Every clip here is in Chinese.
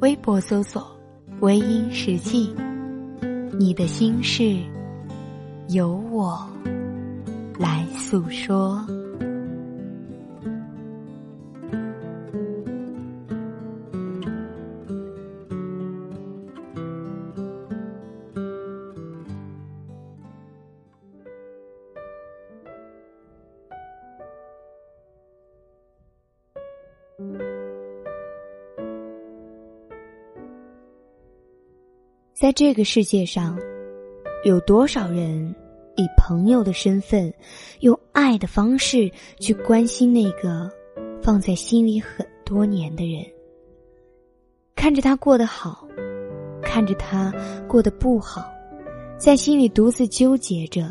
微博搜索“微音时记”。你的心事，由我来诉说。在这个世界上，有多少人以朋友的身份，用爱的方式去关心那个放在心里很多年的人？看着他过得好，看着他过得不好，在心里独自纠结着，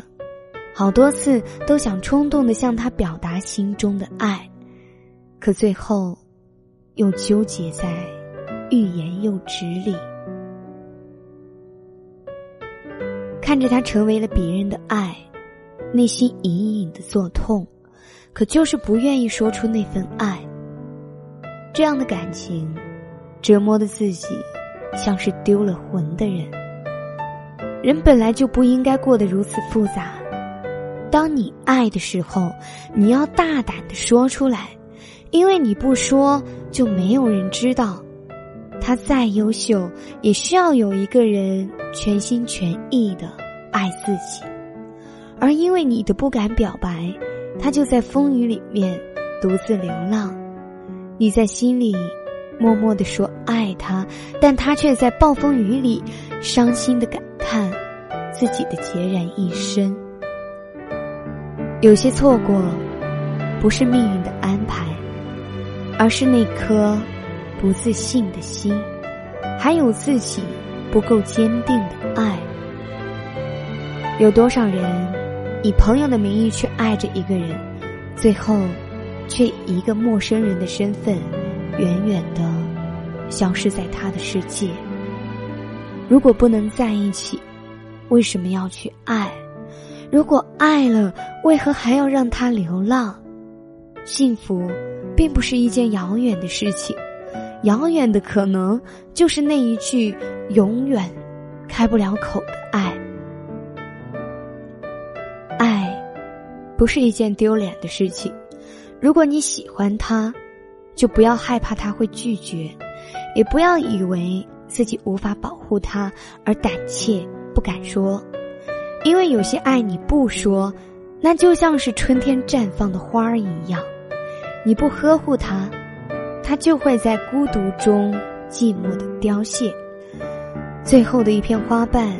好多次都想冲动的向他表达心中的爱，可最后又纠结在欲言又止里。看着他成为了别人的爱，内心隐隐的作痛，可就是不愿意说出那份爱。这样的感情，折磨的自己像是丢了魂的人。人本来就不应该过得如此复杂。当你爱的时候，你要大胆的说出来，因为你不说，就没有人知道。他再优秀，也需要有一个人全心全意的。爱自己，而因为你的不敢表白，他就在风雨里面独自流浪。你在心里默默的说爱他，但他却在暴风雨里伤心的感叹自己的孑然一身。有些错过，不是命运的安排，而是那颗不自信的心，还有自己不够坚定的爱。有多少人以朋友的名义去爱着一个人，最后却以一个陌生人的身份远远的消失在他的世界？如果不能在一起，为什么要去爱？如果爱了，为何还要让他流浪？幸福并不是一件遥远的事情，遥远的可能就是那一句永远开不了口的爱。爱不是一件丢脸的事情。如果你喜欢他，就不要害怕他会拒绝，也不要以为自己无法保护他而胆怯不敢说。因为有些爱你不说，那就像是春天绽放的花儿一样，你不呵护它，它就会在孤独中寂寞的凋谢，最后的一片花瓣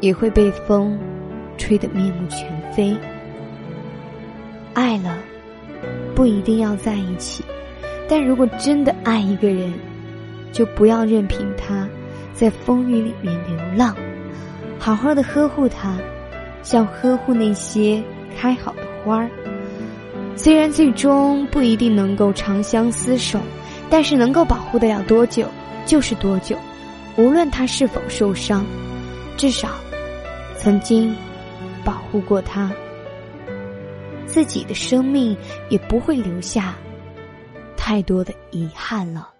也会被风吹得面目全非。爱了，不一定要在一起，但如果真的爱一个人，就不要任凭他在风雨里面流浪，好好的呵护他，像呵护那些开好的花儿。虽然最终不一定能够长相厮守，但是能够保护得了多久就是多久，无论他是否受伤，至少曾经保护过他。自己的生命也不会留下太多的遗憾了。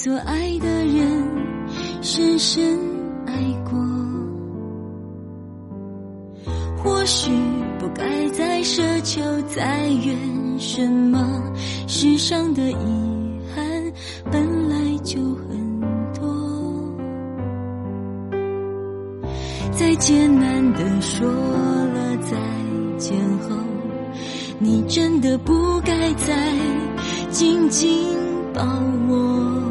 所爱的人深深爱过。或许不该再奢求再怨什么，世上的遗憾本来就很多。在艰难的说了再见后，你真的不该再紧紧抱我。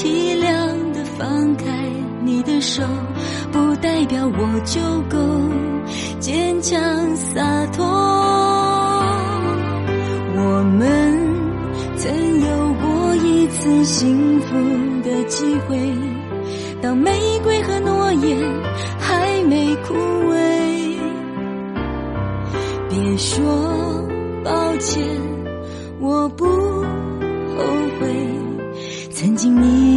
体谅的放开你的手，不代表我就够坚强洒脱。我们曾有过一次幸福的机会，当玫瑰和诺言还没枯萎，别说抱歉，我不后悔。曾经你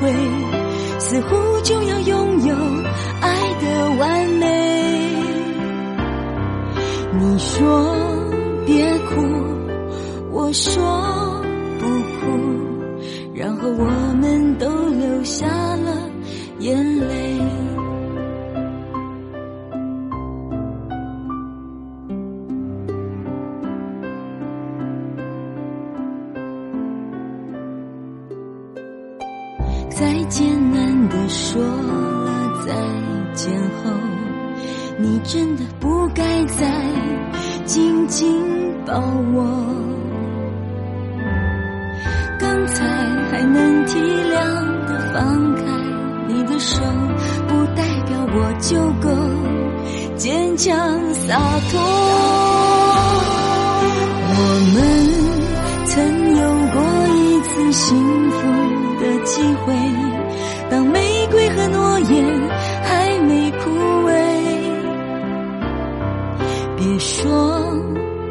会，似乎就要拥有爱的完美。你说别哭，我说不哭，然后我们都流下了眼泪。再艰难的说了再见后，你真的不该再紧紧抱我。刚才还能体谅的放开你的手，不代表我就够坚强洒脱。我们曾有过一次幸福。的机会，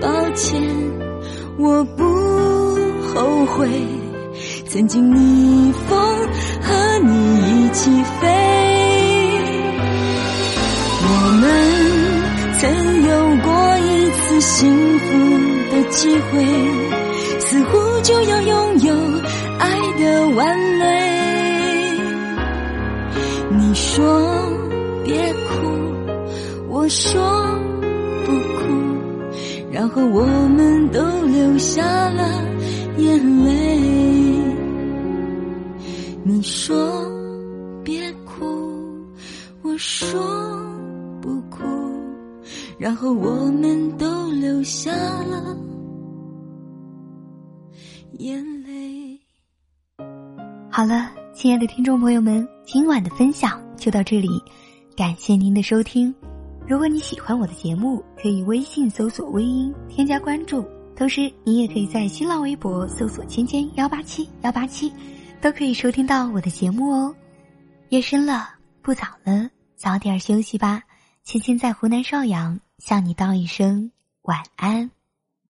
抱歉，我不后悔。曾经逆风和你一起飞，我们曾有过一次幸福的机会，似乎就要拥有。爱的完美，你说别哭，我说不哭，然后我们都流下了眼泪。你说别哭，我说不哭，然后我们都流下了眼泪。好了，亲爱的听众朋友们，今晚的分享就到这里，感谢您的收听。如果你喜欢我的节目，可以微信搜索“微音”添加关注，同时你也可以在新浪微博搜索“芊芊幺八七幺八七”，都可以收听到我的节目哦。夜深了，不早了，早点休息吧。芊芊在湖南邵阳向你道一声晚安。